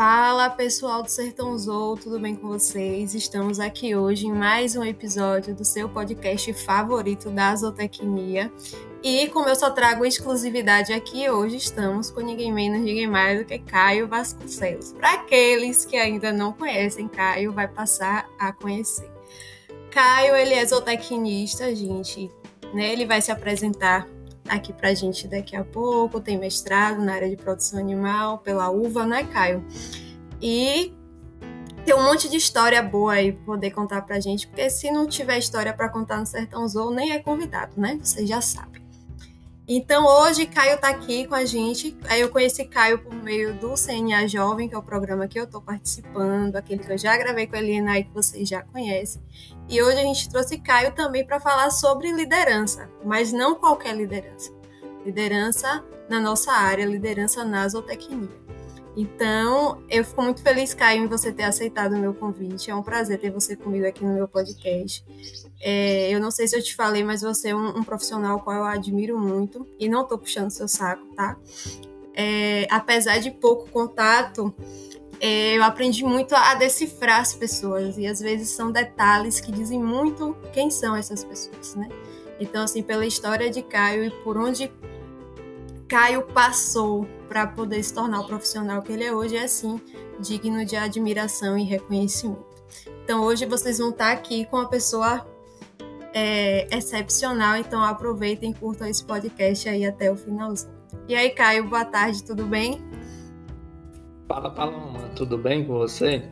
Fala pessoal do Sertão Zou, tudo bem com vocês? Estamos aqui hoje em mais um episódio do seu podcast favorito da zootecnia. E como eu só trago exclusividade aqui, hoje estamos com ninguém menos, ninguém mais do que Caio Vasconcelos. Para aqueles que ainda não conhecem, Caio vai passar a conhecer. Caio, ele é zootecnista, gente, né? Ele vai se apresentar aqui pra gente daqui a pouco, tem mestrado na área de produção animal pela UVA, né, Caio? E tem um monte de história boa aí poder contar pra gente, porque se não tiver história para contar no Sertão Zou, nem é convidado, né? Você já sabe. Então hoje Caio está aqui com a gente. Eu conheci Caio por meio do CNA Jovem, que é o programa que eu estou participando, aquele que eu já gravei com a Eliana aí que vocês já conhecem. E hoje a gente trouxe Caio também para falar sobre liderança, mas não qualquer liderança. Liderança na nossa área, liderança na zootecnia. Então, eu fico muito feliz, Caio, em você ter aceitado o meu convite. É um prazer ter você comigo aqui no meu podcast. É, eu não sei se eu te falei, mas você é um, um profissional qual eu admiro muito. E não estou puxando seu saco, tá? É, apesar de pouco contato, é, eu aprendi muito a decifrar as pessoas. E às vezes são detalhes que dizem muito quem são essas pessoas, né? Então, assim, pela história de Caio e por onde Caio passou para poder se tornar o profissional que ele é hoje, é assim, digno de admiração e reconhecimento. Então hoje vocês vão estar aqui com uma pessoa é, excepcional, então aproveitem curtam esse podcast aí até o finalzinho. E aí, Caio, boa tarde, tudo bem? Fala, Paloma, tudo bem com você?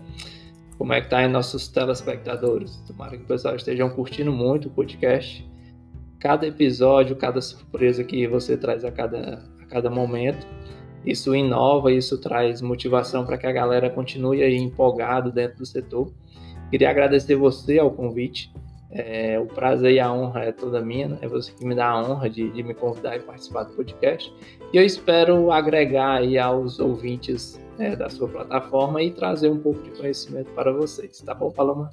Como é que tá aí nossos telespectadores? Tomara que o pessoal estejam curtindo muito o podcast. Cada episódio, cada surpresa que você traz a cada, a cada momento isso inova, isso traz motivação para que a galera continue aí empolgado dentro do setor. Queria agradecer você ao convite. É, o prazer e a honra é toda minha, né? é você que me dá a honra de, de, me convidar e participar do podcast. E eu espero agregar aí aos ouvintes é, da sua plataforma e trazer um pouco de conhecimento para vocês. Tá bom, Paloma?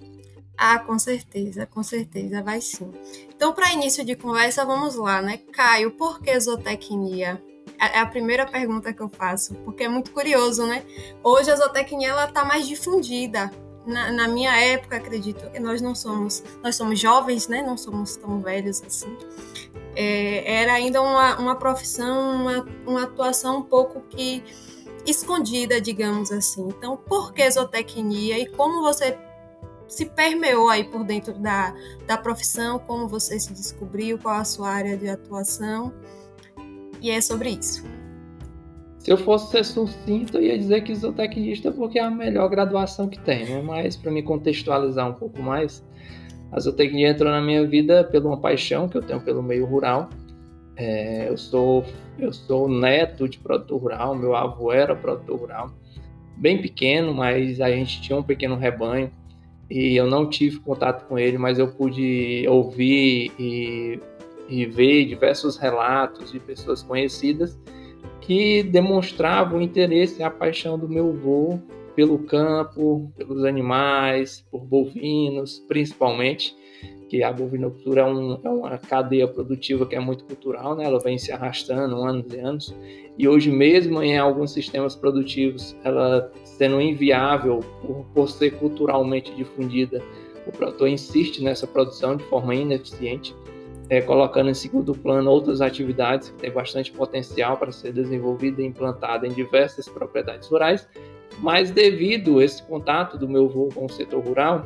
Ah, com certeza, com certeza, vai sim. Então, para início de conversa, vamos lá, né? Caio, por que zootecnia? É a primeira pergunta que eu faço, porque é muito curioso, né? Hoje a zootecnia ela está mais difundida. Na, na, minha época, acredito que nós não somos, nós somos jovens, né? Não somos tão velhos assim. É, era ainda uma, uma profissão, uma, uma atuação um pouco que escondida, digamos assim. Então, por que zootecnia e como você se permeou aí por dentro da, da profissão, como você se descobriu, qual a sua área de atuação? E é sobre isso. Se eu fosse ser sucinto, eu ia dizer que zootecnista porque é a melhor graduação que tem, né? Mas para me contextualizar um pouco mais, a zootecnia entrou na minha vida por uma paixão que eu tenho pelo meio rural. É, eu sou eu sou neto de produtor rural, meu avô era produtor rural, bem pequeno, mas a gente tinha um pequeno rebanho e eu não tive contato com ele, mas eu pude ouvir e e ver diversos relatos de pessoas conhecidas que demonstravam o interesse e a paixão do meu avô pelo campo, pelos animais, por bovinos, principalmente, que a bovinocultura é, um, é, uma cadeia produtiva que é muito cultural, né? ela vem se arrastando anos e anos, e hoje mesmo em alguns sistemas produtivos, ela sendo inviável por, por ser culturalmente difundida, o produtor insiste nessa produção de forma ineficiente, é, colocando em segundo plano outras atividades que têm bastante potencial para ser desenvolvida e implantada em diversas propriedades rurais, mas devido a esse contato do meu avô com o setor rural,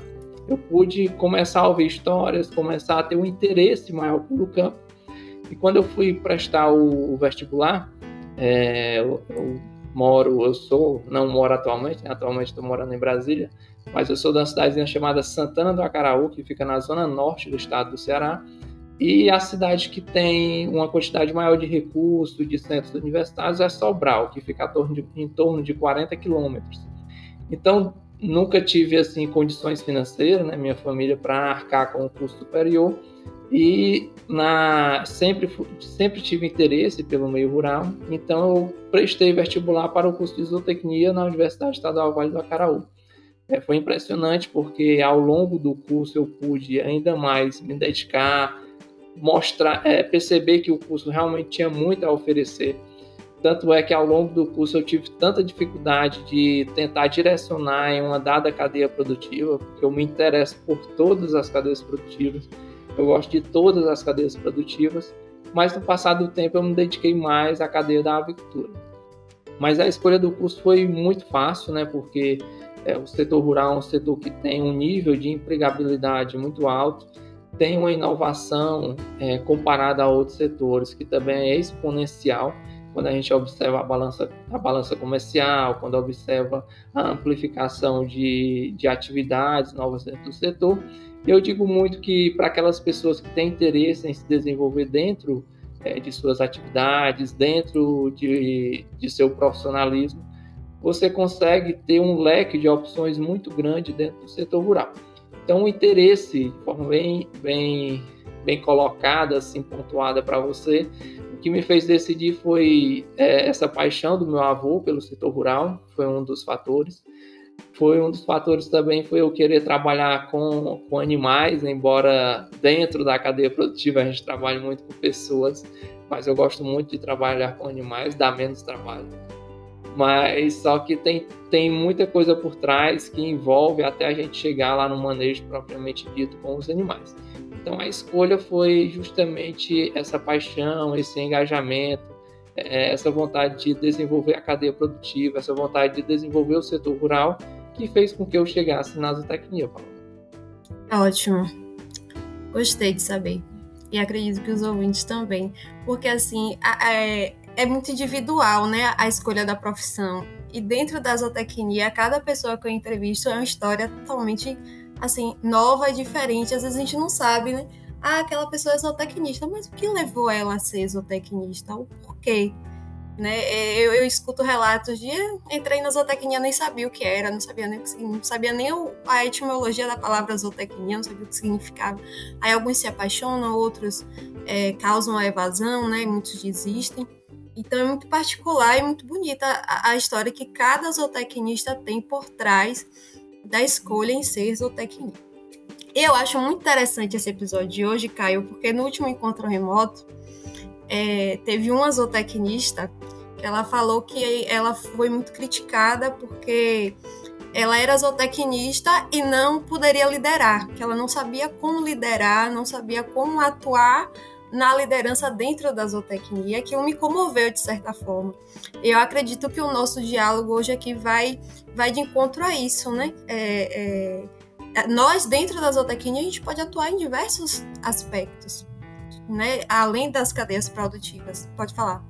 eu pude começar a ouvir histórias, começar a ter um interesse maior pelo campo. E quando eu fui prestar o, vestibular, é, eu, eu, moro, eu sou, não moro atualmente, né? atualmente estou morando em Brasília, mas eu sou da cidadezinha chamada Santana do Acaraú, que fica na zona norte do estado do Ceará, e a cidade que tem uma quantidade maior de recursos, de centros universitários, é Sobral, que fica em torno de, em torno de 40 quilômetros. Então, nunca tive assim condições financeiras, né, minha família, para arcar com o curso superior. E na, sempre, sempre tive interesse pelo meio rural, então eu prestei vestibular para o curso de zootecnia na Universidade Estadual Vale do Acaraú. É, foi impressionante porque ao longo do curso eu pude ainda mais me dedicar mostrar, é, perceber que o curso realmente tinha muito a oferecer. Tanto é que ao longo do curso eu tive tanta dificuldade de tentar direcionar em uma dada cadeia produtiva, porque eu me interesso por todas as cadeias produtivas, eu gosto de todas as cadeias produtivas, mas no passar do tempo eu me dediquei mais à cadeia da avicultura. Mas a escolha do curso foi muito fácil, né? Porque é, o setor rural é um setor que tem um nível de empregabilidade muito alto, tem uma inovação é, comparada a outros setores que também é exponencial quando a gente observa a balança, a balança comercial, quando observa a amplificação de, de atividades novas dentro do setor. Eu digo muito que para aquelas pessoas que têm interesse em se desenvolver dentro é, de suas atividades, dentro de, de seu profissionalismo, você consegue ter um leque de opções muito grande dentro do setor rural. Então, o interesse, de forma bem, bem, bem colocada, assim, pontuada para você, o que me fez decidir foi é, essa paixão do meu avô pelo setor rural, foi um dos fatores. Foi um dos fatores também foi eu querer trabalhar com, com animais, embora dentro da cadeia produtiva a gente trabalhe muito com pessoas, mas eu gosto muito de trabalhar com animais, dá menos trabalho mas só que tem, tem muita coisa por trás que envolve até a gente chegar lá no manejo propriamente dito com os animais. Então a escolha foi justamente essa paixão, esse engajamento, é, essa vontade de desenvolver a cadeia produtiva, essa vontade de desenvolver o setor rural, que fez com que eu chegasse na zootecnia, Paulo. Ótimo. Gostei de saber. E acredito que os ouvintes também. Porque, assim, é, é muito individual, né, a escolha da profissão. E dentro da zootecnia, cada pessoa que eu entrevisto é uma história totalmente, assim, nova e diferente. Às vezes a gente não sabe, né? Ah, aquela pessoa é zootecnista, mas o que levou ela a ser zootecnista? O porquê? Né? É, eu, eu, escuto relatos de ah, entrei na zootecnia, nem sabia o que era, não sabia nem, não sabia nem a etimologia da palavra zootecnia, não sabia o que significava. Aí alguns se apaixonam, outros é, causam a evasão, né? Muitos desistem. Então é muito particular e muito bonita a, a história que cada zootecnista tem por trás da escolha em ser zootecnista. Eu acho muito interessante esse episódio de hoje, Caio, porque no último encontro remoto é, teve uma zootecnista que ela falou que ela foi muito criticada porque ela era zootecnista e não poderia liderar, que ela não sabia como liderar, não sabia como atuar na liderança dentro da zootecnia, que me comoveu de certa forma. Eu acredito que o nosso diálogo hoje aqui vai, vai de encontro a isso, né? É, é, nós, dentro da zootecnia, a gente pode atuar em diversos aspectos, né? Além das cadeias produtivas. Pode falar.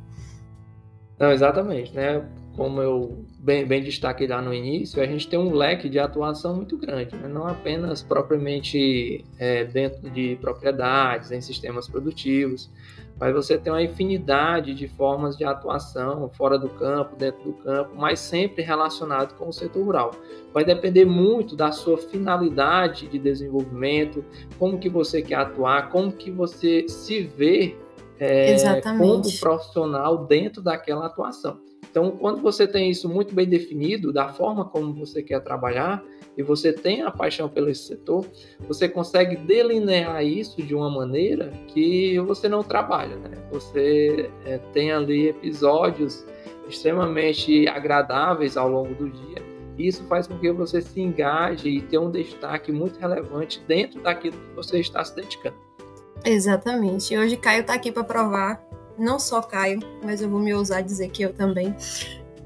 Não, exatamente, né? Como eu bem, bem destaquei lá no início, a gente tem um leque de atuação muito grande, né? não apenas propriamente é, dentro de propriedades, em sistemas produtivos, mas você tem uma infinidade de formas de atuação fora do campo, dentro do campo, mas sempre relacionado com o setor rural. Vai depender muito da sua finalidade de desenvolvimento, como que você quer atuar, como que você se vê é, como profissional dentro daquela atuação. Então, quando você tem isso muito bem definido, da forma como você quer trabalhar, e você tem a paixão pelo setor, você consegue delinear isso de uma maneira que você não trabalha, né? Você é, tem ali episódios extremamente agradáveis ao longo do dia. E isso faz com que você se engaje e tenha um destaque muito relevante dentro daquilo que você está se dedicando. Exatamente. E hoje Caio está aqui para provar não só Caio, mas eu vou me ousar dizer que eu também,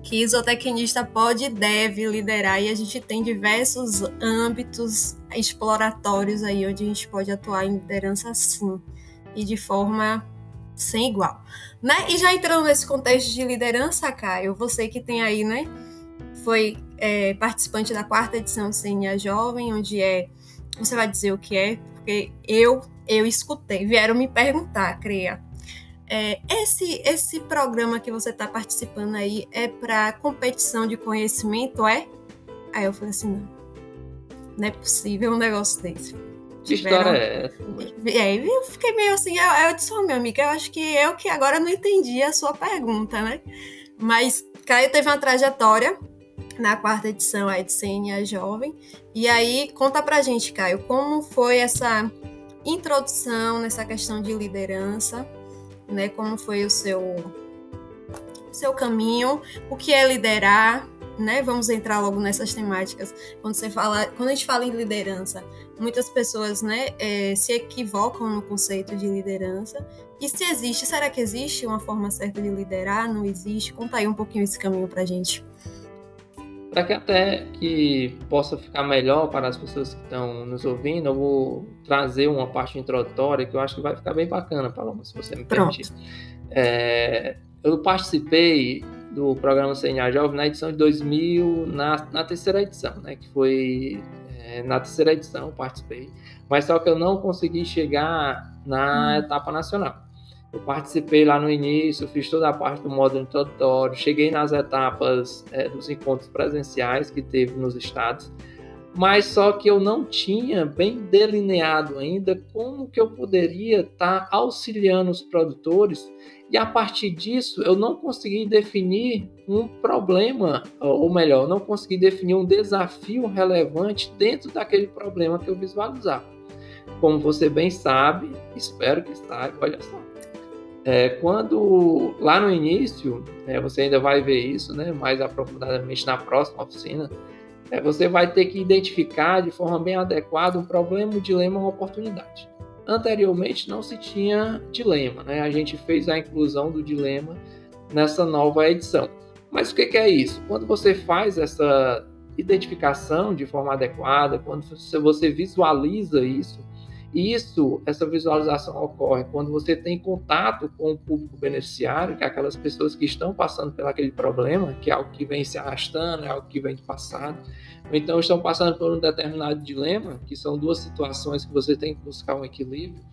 que zootecnista pode e deve liderar e a gente tem diversos âmbitos exploratórios aí onde a gente pode atuar em liderança sim e de forma sem igual, né? E já entrando nesse contexto de liderança, Caio, você que tem aí, né, foi é, participante da quarta edição do CNA Jovem, onde é, você vai dizer o que é, porque eu eu escutei, vieram me perguntar, Cria, é, esse, esse programa que você está participando aí é para competição de conhecimento, é? Aí eu falei assim, não, não é possível um negócio desse. Que história é essa? E aí eu fiquei meio assim, eu, eu disse, oh, meu amigo, eu acho que eu que agora não entendi a sua pergunta, né? Mas Caio teve uma trajetória na quarta edição aí de CNA Jovem. E aí, conta pra gente, Caio, como foi essa introdução nessa questão de liderança né? Como foi o seu seu caminho, o que é liderar, né? Vamos entrar logo nessas temáticas. Quando você fala, quando a gente fala em liderança, muitas pessoas, né, é, se equivocam no conceito de liderança. E se existe, será que existe uma forma certa de liderar? Não existe? Conta aí um pouquinho esse caminho para gente. Para que até que possa ficar melhor para as pessoas que estão nos ouvindo, eu vou trazer uma parte introdutória que eu acho que vai ficar bem bacana, Paloma, se você me permitir. É, eu participei do programa CNA Jovem na edição de 2000, na, na terceira edição, né, que foi é, na terceira edição participei, mas só que eu não consegui chegar na hum. etapa nacional. Eu participei lá no início, fiz toda a parte do módulo introdutório, cheguei nas etapas é, dos encontros presenciais que teve nos estados, mas só que eu não tinha bem delineado ainda como que eu poderia estar tá auxiliando os produtores e a partir disso eu não consegui definir um problema, ou melhor, não consegui definir um desafio relevante dentro daquele problema que eu visualizava. Como você bem sabe, espero que saiba, olha só. É, quando lá no início, é, você ainda vai ver isso né, mais aprofundadamente na próxima oficina, é, você vai ter que identificar de forma bem adequada um problema, um dilema, uma oportunidade. Anteriormente não se tinha dilema, né? A gente fez a inclusão do dilema nessa nova edição. Mas o que é isso? Quando você faz essa identificação de forma adequada, quando você visualiza isso, isso, essa visualização ocorre quando você tem contato com o público beneficiário, que é aquelas pessoas que estão passando por aquele problema, que é algo que vem se arrastando, é algo que vem do passado, ou então estão passando por um determinado dilema, que são duas situações que você tem que buscar um equilíbrio,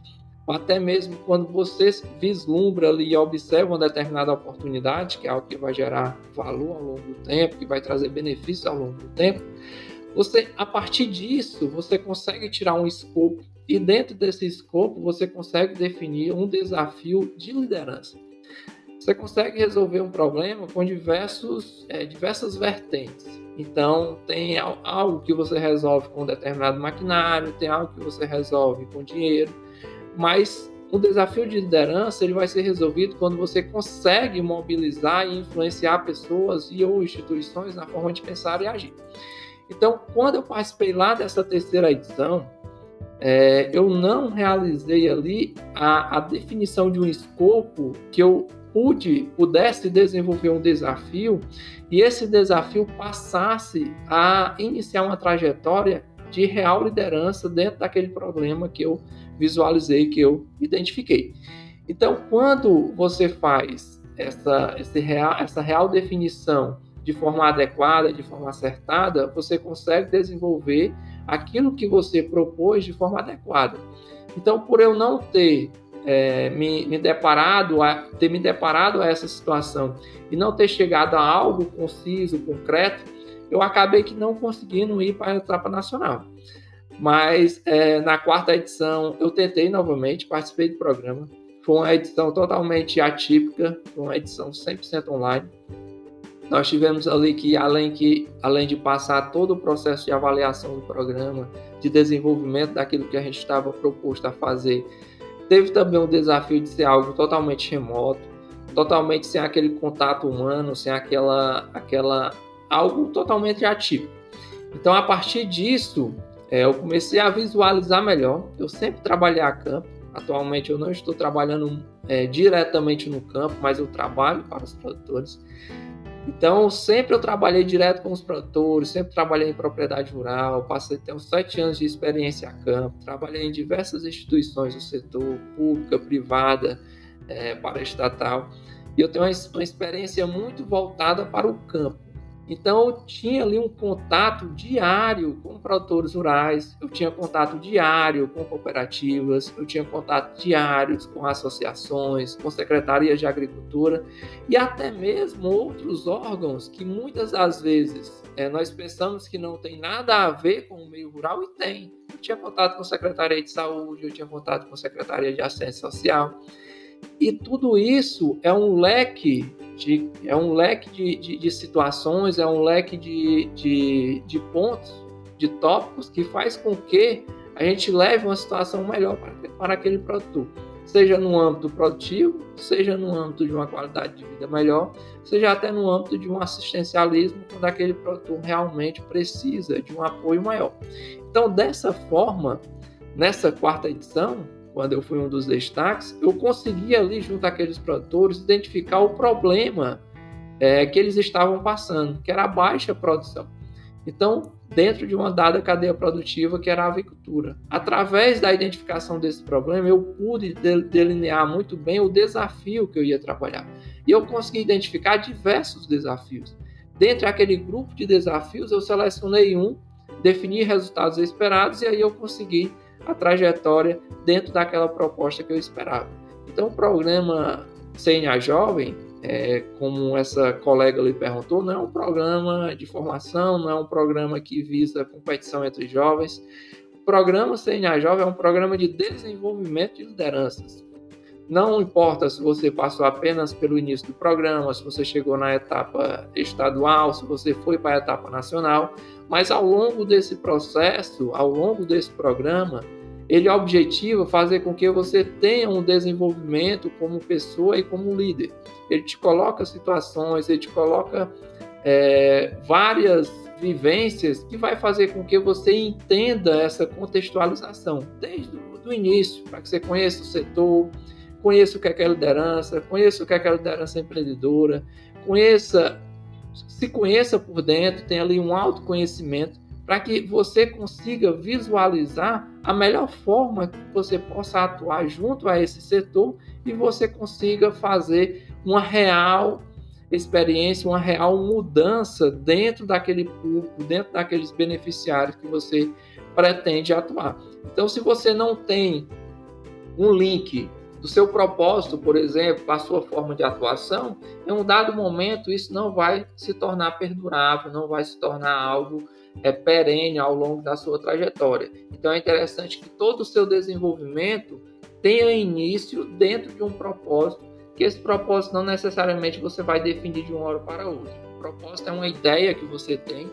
ou até mesmo quando você vislumbra ali e observa uma determinada oportunidade, que é algo que vai gerar valor ao longo do tempo, que vai trazer benefícios ao longo do tempo, você, a partir disso, você consegue tirar um escopo e dentro desse escopo você consegue definir um desafio de liderança. Você consegue resolver um problema com diversos, é, diversas vertentes. Então, tem algo que você resolve com um determinado maquinário, tem algo que você resolve com dinheiro, mas o desafio de liderança ele vai ser resolvido quando você consegue mobilizar e influenciar pessoas e ou instituições na forma de pensar e agir. Então, quando eu participei lá dessa terceira edição, é, eu não realizei ali a, a, definição de um escopo que eu pude, pudesse desenvolver um desafio e esse desafio passasse a iniciar uma trajetória de real liderança dentro daquele problema que eu visualizei, que eu identifiquei. Então, quando você faz essa, real, essa real definição de forma adequada, de forma acertada, você consegue desenvolver aquilo que você propôs de forma adequada. Então, por eu não ter é, me, me, deparado a, ter me deparado a essa situação e não ter chegado a algo conciso, concreto, eu acabei que não conseguindo ir para a etapa nacional. Mas é, na quarta edição eu tentei novamente, participei do programa. Foi uma edição totalmente atípica, foi uma edição 100% online nós tivemos ali que além, que, além de passar todo o processo de avaliação do programa, de desenvolvimento daquilo que a gente estava proposto a fazer, teve também o desafio de ser algo totalmente remoto, totalmente sem aquele contato humano, sem aquela, aquela algo totalmente atípico. Então, a partir disso, é, eu comecei a visualizar melhor. Eu sempre trabalhei a campo. Atualmente, eu não estou trabalhando é, diretamente no campo, mas eu trabalho para os produtores. Então, sempre eu trabalhei direto com os produtores, sempre trabalhei em propriedade rural, passei até uns sete anos de experiência a campo, trabalhei em diversas instituições do setor, pública, privada, é, para estatal, e eu tenho uma, uma experiência muito voltada para o campo. Então eu tinha ali um contato diário com produtores rurais, eu tinha contato diário com cooperativas, eu tinha contato diários com associações, com secretarias de agricultura e até mesmo outros órgãos que muitas das vezes é, nós pensamos que não tem nada a ver com o meio rural e tem. Eu tinha contato com a Secretaria de Saúde, eu tinha contato com a Secretaria de Assistência Social. E tudo isso é um leque de, é um leque de, de, de situações, é um leque de, de, de pontos, de tópicos que faz com que a gente leve uma situação melhor para, para aquele produtor. seja no âmbito produtivo, seja no âmbito de uma qualidade de vida melhor, seja até no âmbito de um assistencialismo, quando aquele produtor realmente precisa de um apoio maior. Então, dessa forma, nessa quarta edição, quando eu fui um dos destaques, eu consegui ali, junto àqueles produtores, identificar o problema é, que eles estavam passando, que era a baixa produção. Então, dentro de uma dada cadeia produtiva que era a avicultura. Através da identificação desse problema, eu pude delinear muito bem o desafio que eu ia trabalhar. E eu consegui identificar diversos desafios. Dentre aquele grupo de desafios, eu selecionei um, defini resultados esperados e aí eu consegui a trajetória dentro daquela proposta que eu esperava. Então, o programa CNA Jovem é, como essa colega lhe perguntou, não é um programa de formação, não é um programa que visa competição entre jovens. O programa CNA Jovem é um programa de desenvolvimento de lideranças. Não importa se você passou apenas pelo início do programa, se você chegou na etapa estadual, se você foi para a etapa nacional, mas ao longo desse processo, ao longo desse programa, ele objetiva fazer com que você tenha um desenvolvimento como pessoa e como líder. Ele te coloca situações, ele te coloca é, várias vivências que vai fazer com que você entenda essa contextualização desde o início, para que você conheça o setor, conheça o que é, é liderança, conheça o que é, é liderança empreendedora, conheça, se conheça por dentro, tenha ali um autoconhecimento para que você consiga visualizar a melhor forma que você possa atuar junto a esse setor e você consiga fazer uma real experiência, uma real mudança dentro daquele público, dentro daqueles beneficiários que você pretende atuar. Então, se você não tem um link do seu propósito, por exemplo, a sua forma de atuação, em um dado momento isso não vai se tornar perdurável, não vai se tornar algo é perene ao longo da sua trajetória. Então é interessante que todo o seu desenvolvimento tenha início dentro de um propósito, que esse propósito não necessariamente você vai definir de uma hora para outra. O propósito é uma ideia que você tem,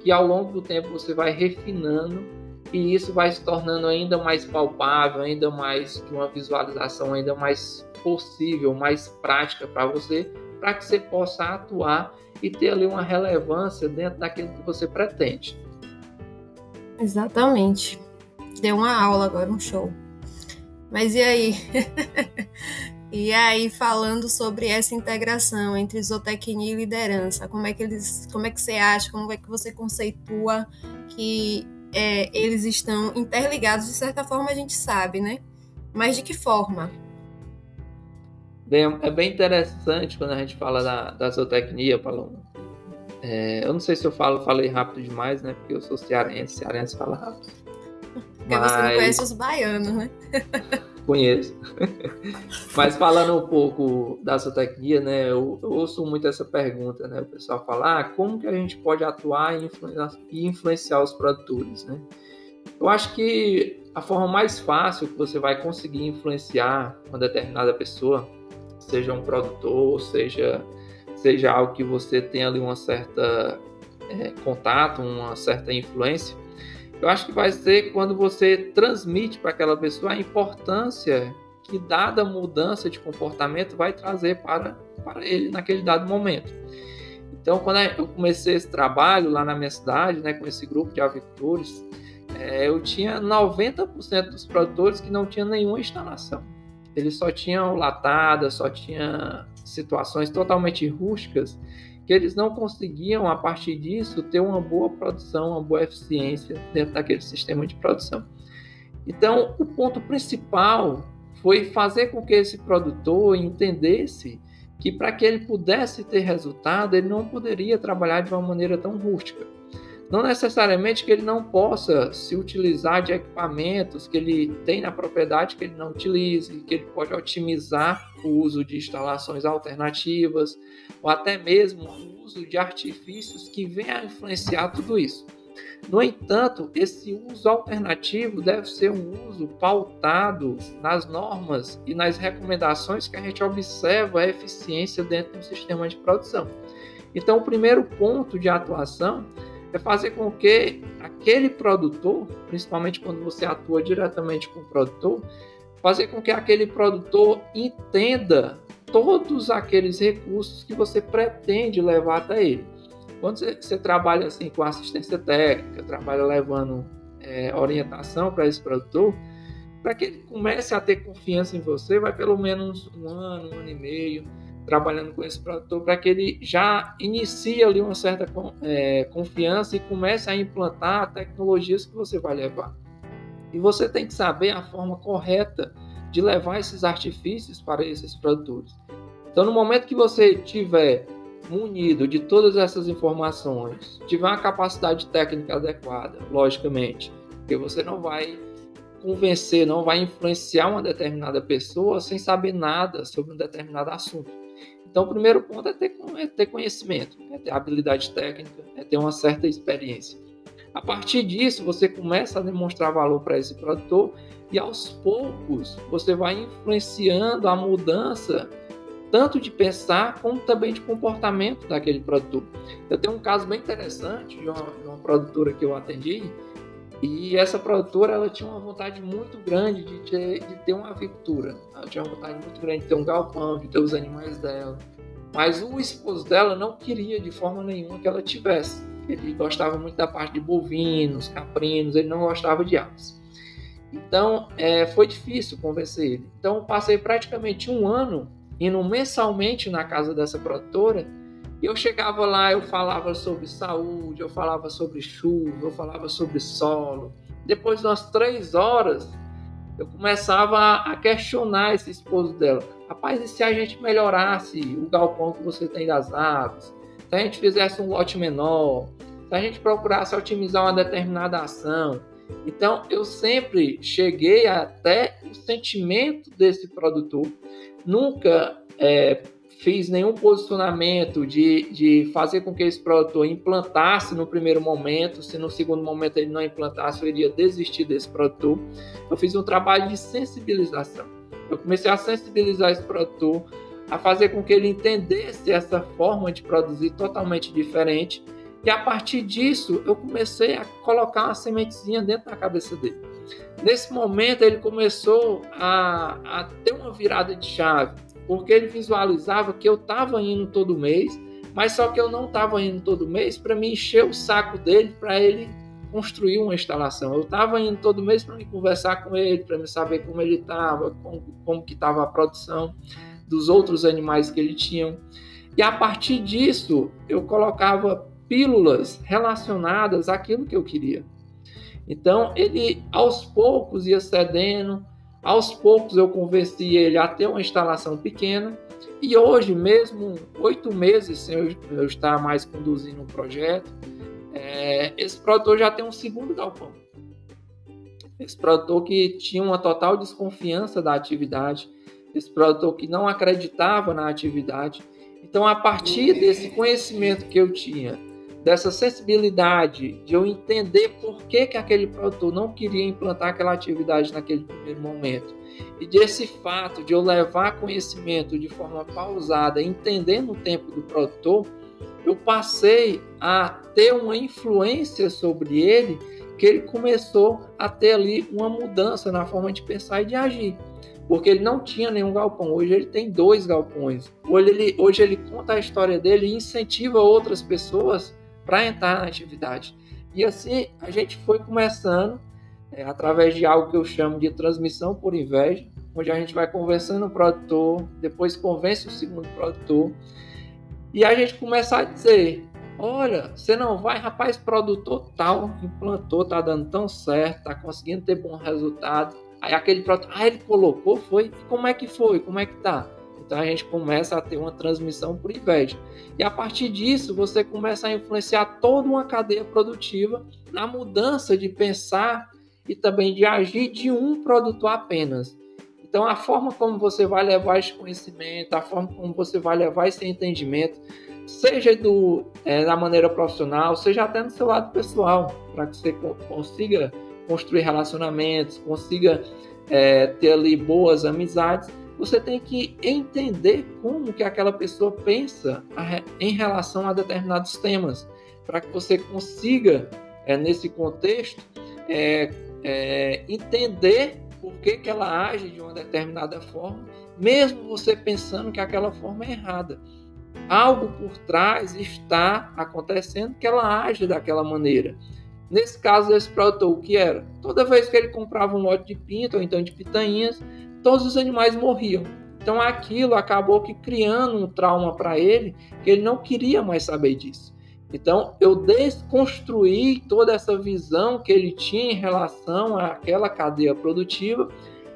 que ao longo do tempo você vai refinando e isso vai se tornando ainda mais palpável, ainda mais uma visualização ainda mais possível, mais prática para você, para que você possa atuar e ter ali uma relevância dentro daquilo que você pretende. Exatamente. Deu uma aula agora, um show. Mas e aí? e aí, falando sobre essa integração entre zootecnia e liderança, como é que eles, como é que você acha, como é que você conceitua que é, eles estão interligados? De certa forma, a gente sabe, né? Mas de que forma? Bem, é bem interessante quando a gente fala da, da zootecnia, Paloma. É, eu não sei se eu falo, falei rápido demais, né? Porque eu sou cearense, cearense fala rápido. Porque Mas... você não conhece os baianos, né? Conheço. Mas falando um pouco da zootecnia, né? Eu, eu, ouço muito essa pergunta, né? O pessoal fala, ah, como que a gente pode atuar e influenciar, e influenciar os produtores, né? Eu acho que a forma mais fácil que você vai conseguir influenciar uma determinada pessoa seja um produtor, seja, seja algo que você tenha ali uma certa é, contato, uma certa influência, eu acho que vai ser quando você transmite para aquela pessoa a importância que dada mudança de comportamento vai trazer para, para ele naquele dado momento. Então, quando eu comecei esse trabalho lá na minha cidade, né, com esse grupo de avicultores, é, eu tinha 90% dos produtores que não tinham nenhuma instalação eles só tinham latada, só tinha situações totalmente rústicas que eles não conseguiam, a partir disso, ter uma boa produção, uma boa eficiência dentro daquele sistema de produção. Então, o ponto principal foi fazer com que esse produtor entendesse que para que ele pudesse ter resultado, ele não poderia trabalhar de uma maneira tão rústica. Não necessariamente que ele não possa se utilizar de equipamentos que ele tem na propriedade que ele não utilize, que ele pode otimizar o uso de instalações alternativas, ou até mesmo o uso de artifícios que venham a influenciar tudo isso. No entanto, esse uso alternativo deve ser um uso pautado nas normas e nas recomendações que a gente observa a eficiência dentro do sistema de produção. Então, o primeiro ponto de atuação é fazer com que aquele produtor, principalmente quando você atua diretamente com o produtor, fazer com que aquele produtor entenda todos aqueles recursos que você pretende levar até ele. Quando você, você trabalha assim com assistência técnica, trabalha levando é, orientação para esse produtor, para que ele comece a ter confiança em você, vai pelo menos um ano, um ano e meio trabalhando com esse produtor, para que ele já inicie ali uma certa é, confiança e comece a implantar tecnologias que você vai levar. E você tem que saber a forma correta de levar esses artifícios para esses produtores. Então, no momento que você tiver munido de todas essas informações, tiver uma capacidade técnica adequada, logicamente, porque você não vai convencer, não vai influenciar uma determinada pessoa sem saber nada sobre um determinado assunto. Então, o primeiro ponto é ter, é ter conhecimento, é ter habilidade técnica, é ter uma certa experiência. A partir disso, você começa a demonstrar valor para esse produtor e aos poucos você vai influenciando a mudança tanto de pensar como também de comportamento daquele produtor. Eu tenho um caso bem interessante de uma, de uma produtora que eu atendi e essa produtora ela tinha uma vontade muito grande de ter, de ter uma avicultura. Ela tinha uma vontade muito grande de ter um galpão, de ter os animais dela. Mas o esposo dela não queria de forma nenhuma que ela tivesse. Ele gostava muito da parte de bovinos, caprinos, ele não gostava de aves. Então é, foi difícil convencer ele. Então passei praticamente um ano indo mensalmente na casa dessa produtora. E eu chegava lá, eu falava sobre saúde, eu falava sobre chuva, eu falava sobre solo. Depois de umas três horas, eu começava a questionar esse esposo dela. Rapaz, e se a gente melhorasse o galpão que você tem das aves? Se a gente fizesse um lote menor? Se a gente procurasse otimizar uma determinada ação? Então, eu sempre cheguei até o sentimento desse produtor nunca é, fiz nenhum posicionamento de, de fazer com que esse produtor implantasse no primeiro momento. Se no segundo momento ele não implantasse, eu iria desistir desse produtor. Eu fiz um trabalho de sensibilização. Eu comecei a sensibilizar esse produtor, a fazer com que ele entendesse essa forma de produzir totalmente diferente. E a partir disso, eu comecei a colocar uma sementezinha dentro da cabeça dele. Nesse momento, ele começou a, a ter uma virada de chave, porque ele visualizava que eu estava indo todo mês, mas só que eu não estava indo todo mês para me encher o saco dele, para ele construir uma instalação. Eu estava indo todo mês para me conversar com ele, para me saber como ele estava, como, como que estava a produção dos outros animais que ele tinha. E a partir disso, eu colocava pílulas relacionadas àquilo que eu queria. Então ele aos poucos ia cedendo, aos poucos eu convenci ele a ter uma instalação pequena e hoje, mesmo oito meses sem eu, estar mais conduzindo o projeto, é, esse produtor já tem um segundo galpão. Esse produtor que tinha uma total desconfiança da atividade, esse produtor que não acreditava na atividade. Então, a partir desse conhecimento que eu tinha dessa sensibilidade de eu entender por que, que aquele produtor não queria implantar aquela atividade naquele primeiro momento. E desse fato de eu levar conhecimento de forma pausada, entendendo o tempo do produtor, eu passei a ter uma influência sobre ele que ele começou a ter ali uma mudança na forma de pensar e de agir. Porque ele não tinha nenhum galpão, hoje ele tem dois galpões. Hoje ele, hoje ele conta a história dele e incentiva outras pessoas para entrar na atividade. E assim a gente foi começando é, através de algo que eu chamo de transmissão por inveja, onde a gente vai conversando o produtor, depois convence o segundo produtor, e a gente começa a dizer: Olha, você não vai, rapaz, produtor tal implantou, tá dando tão certo, tá conseguindo ter bom resultado. Aí aquele produtor, ah, ele colocou, foi? Como é que foi? Como é que tá? Então a gente começa a ter uma transmissão por inveja. E a partir disso, você começa a influenciar toda uma cadeia produtiva na mudança de pensar e também de agir de um produtor apenas. Então, a forma como você vai levar esse conhecimento, a forma como você vai levar esse entendimento, seja do, é, da maneira profissional, seja até no seu lado pessoal, para que você consiga construir relacionamentos, consiga é, ter ali boas amizades, você tem que entender como que aquela pessoa pensa em relação a determinados temas, para que você consiga, é, nesse contexto, é, é, entender por que, que ela age de uma determinada forma, mesmo você pensando que aquela forma é errada. Algo por trás está acontecendo que ela age daquela maneira. Nesse caso desse produtor, o que era? Toda vez que ele comprava um lote de pinto ou então de pitanhas, todos os animais morriam. Então aquilo acabou que criando um trauma para ele, que ele não queria mais saber disso. Então eu desconstruí toda essa visão que ele tinha em relação àquela cadeia produtiva.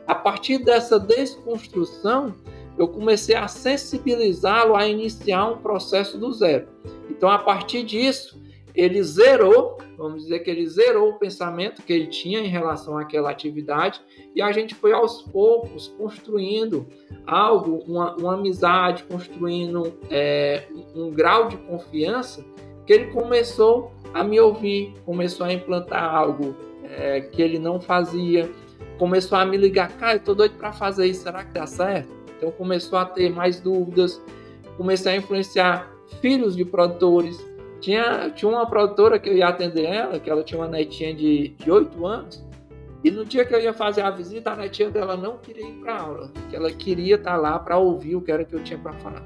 A partir dessa desconstrução, eu comecei a sensibilizá-lo a iniciar um processo do zero. Então a partir disso, ele zerou, vamos dizer que ele zerou o pensamento que ele tinha em relação àquela atividade e a gente foi aos poucos construindo algo, uma, uma amizade, construindo é, um grau de confiança que ele começou a me ouvir, começou a implantar algo é, que ele não fazia, começou a me ligar, cara, eu tô doido para fazer isso, será que dá certo? Então começou a ter mais dúvidas, comecei a influenciar filhos de produtores, tinha, tinha uma produtora que eu ia atender ela, que ela tinha uma netinha de, de 8 anos, e no dia que eu ia fazer a visita, a netinha dela não queria ir para aula, que ela queria estar tá lá para ouvir o que era que eu tinha para falar.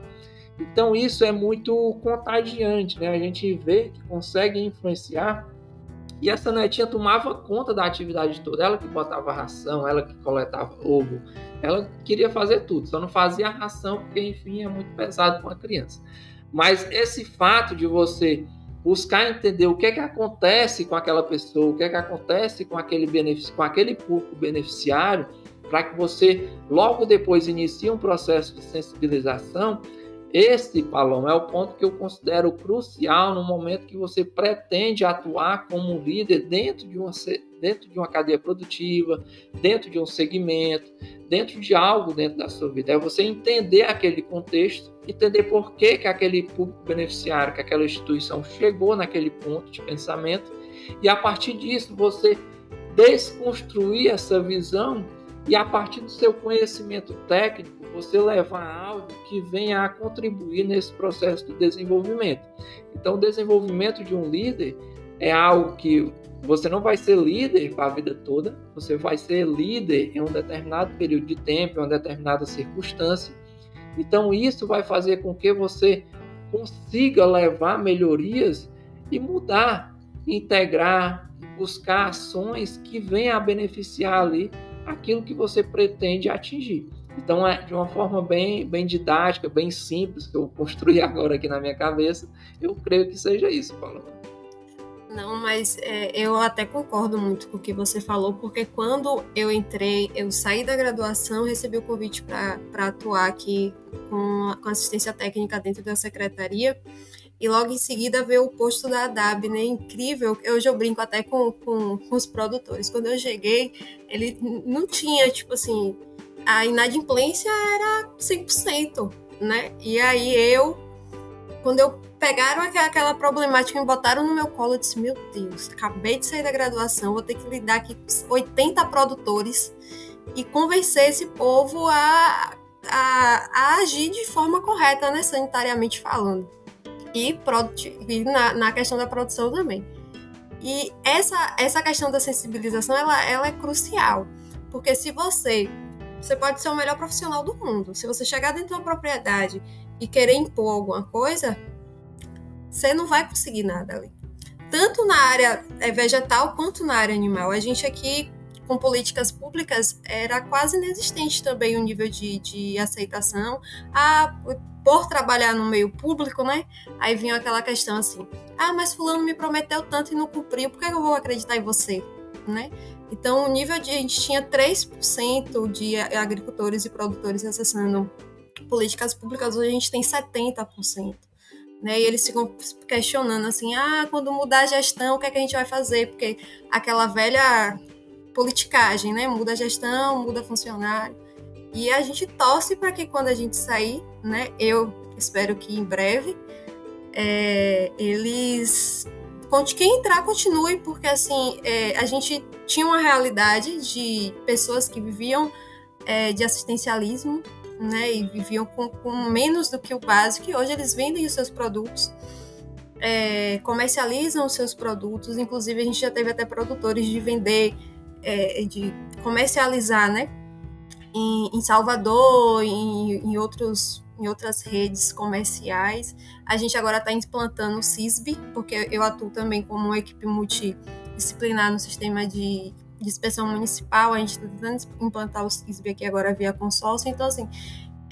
Então isso é muito contagiante, né? A gente vê que consegue influenciar. E essa netinha tomava conta da atividade toda, ela que botava ração, ela que coletava ovo, ela queria fazer tudo, só não fazia a ração porque enfim é muito pesado para uma criança. Mas esse fato de você buscar entender o que é que acontece com aquela pessoa, o que é que acontece com aquele benefício, com aquele público beneficiário, para que você logo depois inicie um processo de sensibilização, esse, Paloma, é o ponto que eu considero crucial no momento que você pretende atuar como líder dentro de uma, dentro de uma cadeia produtiva, dentro de um segmento, dentro de algo dentro da sua vida. É você entender aquele contexto, entender por que, que aquele público beneficiário, que aquela instituição chegou naquele ponto de pensamento, e a partir disso você desconstruir essa visão e a partir do seu conhecimento técnico você levar algo que venha a contribuir nesse processo de desenvolvimento. Então, o desenvolvimento de um líder é algo que você não vai ser líder para a vida toda, você vai ser líder em um determinado período de tempo, em uma determinada circunstância. Então, isso vai fazer com que você consiga levar melhorias e mudar, integrar, buscar ações que venham a beneficiar ali aquilo que você pretende atingir. Então, é de uma forma bem, bem didática, bem simples, que eu construí agora aqui na minha cabeça, eu creio que seja isso, Paulo. Não, mas é, eu até concordo muito com o que você falou, porque quando eu entrei, eu saí da graduação, recebi o convite para atuar aqui com, com assistência técnica dentro da secretaria, e logo em seguida veio o posto da ADAB, né? Incrível. Hoje eu brinco até com, com, com os produtores. Quando eu cheguei, ele não tinha, tipo assim, a inadimplência era 100%, né? E aí eu, quando eu pegaram aquela problemática e botaram no meu colo, eu disse, meu Deus, acabei de sair da graduação, vou ter que lidar com 80 produtores e convencer esse povo a, a, a agir de forma correta, né, sanitariamente falando. E, e na, na questão da produção também. E essa, essa questão da sensibilização, ela, ela é crucial. Porque se você você pode ser o melhor profissional do mundo. Se você chegar dentro de uma propriedade e querer impor alguma coisa, você não vai conseguir nada ali. Tanto na área é, vegetal quanto na área animal. A gente aqui, com políticas públicas, era quase inexistente também o nível de, de aceitação. Ah, por trabalhar no meio público, né? Aí vinha aquela questão assim: ah, mas Fulano me prometeu tanto e não cumpriu, por que eu vou acreditar em você? Né? Então, o nível de. A gente tinha 3% de agricultores e produtores acessando políticas públicas, hoje a gente tem 70%. Né? E eles ficam questionando assim: ah, quando mudar a gestão, o que, é que a gente vai fazer? Porque aquela velha politicagem, né? Muda a gestão, muda funcionário. E a gente torce para que quando a gente sair, né? Eu espero que em breve, é, eles quem entrar continue, porque assim, é, a gente tinha uma realidade de pessoas que viviam é, de assistencialismo, né, e viviam com, com, menos do que o básico, e hoje eles vendem os seus produtos, é, comercializam os seus produtos, inclusive a gente já teve até produtores de vender é, de comercializar, né? Em, em Salvador, em, em, outros, em outras redes comerciais. A gente agora está implantando o CISB, porque eu atuo também como uma equipe multidisciplinar no sistema de, de inspeção municipal. A gente está tentando implantar o CISB aqui agora via consórcio. Então, assim,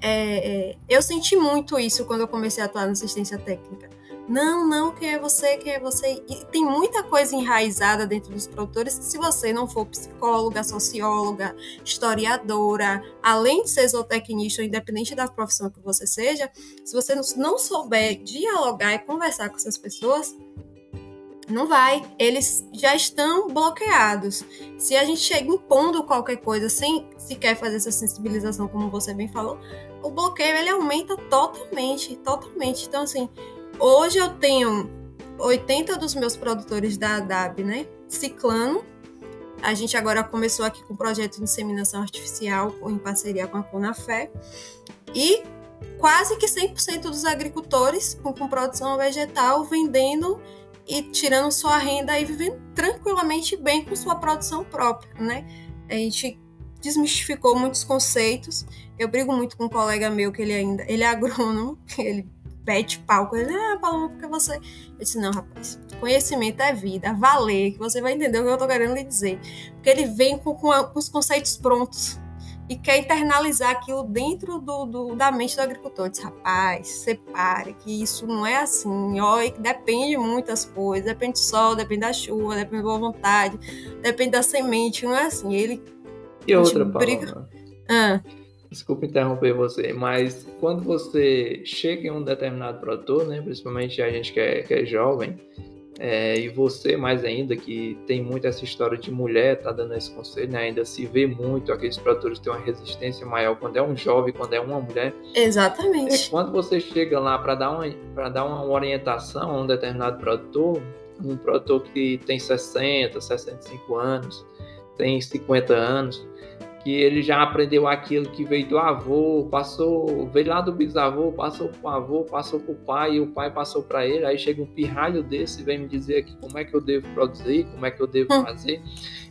é, é, eu senti muito isso quando eu comecei a atuar na assistência técnica não, não, quem é você, quem é você. E tem muita coisa enraizada dentro dos produtores que, se você não for psicóloga, socióloga, historiadora, além de ser zootecnista, independente da profissão que você seja, se você não souber dialogar e conversar com essas pessoas, não vai. Eles já estão bloqueados. Se a gente chega impondo qualquer coisa sem sequer fazer essa sensibilização, como você bem falou, o bloqueio ele aumenta totalmente, totalmente. Então, assim, Hoje eu tenho 80 dos meus produtores da ADAB, né? Ciclano. A gente agora começou aqui com o projeto de inseminação artificial em parceria com a Conafé. E quase que 100% dos agricultores com, com produção vegetal vendendo e tirando sua renda e vivendo tranquilamente bem com sua produção própria, né? A gente desmistificou muitos conceitos. Eu brigo muito com um colega meu que ele ainda, ele é agrônomo, ele pet pau ele, ah, Paloma, porque você. Eu disse, não, rapaz, conhecimento é vida, valer, que você vai entender o que eu tô querendo lhe dizer. Porque ele vem com, com, com os conceitos prontos e quer internalizar aquilo dentro do, do, da mente do agricultor. Diz, rapaz, separe, que isso não é assim, ó, e depende de muitas coisas, depende do sol, depende da chuva, depende da boa vontade, depende da semente, não é assim. Ele. E outra, briga... Ah. Desculpa interromper você, mas quando você chega em um determinado produtor, né, principalmente a gente que é, que é jovem, é, e você mais ainda, que tem muito essa história de mulher, tá dando esse conselho, né, ainda se vê muito aqueles produtores têm uma resistência maior quando é um jovem, quando é uma mulher. Exatamente. É, quando você chega lá para dar, uma, dar uma orientação a um determinado produtor, um produtor que tem 60, 65 anos, tem 50 anos, que ele já aprendeu aquilo que veio do avô, passou, veio lá do bisavô, passou pro avô, passou pro pai, e o pai passou para ele, aí chega um pirralho desse e vem me dizer aqui como é que eu devo produzir, como é que eu devo hum. fazer.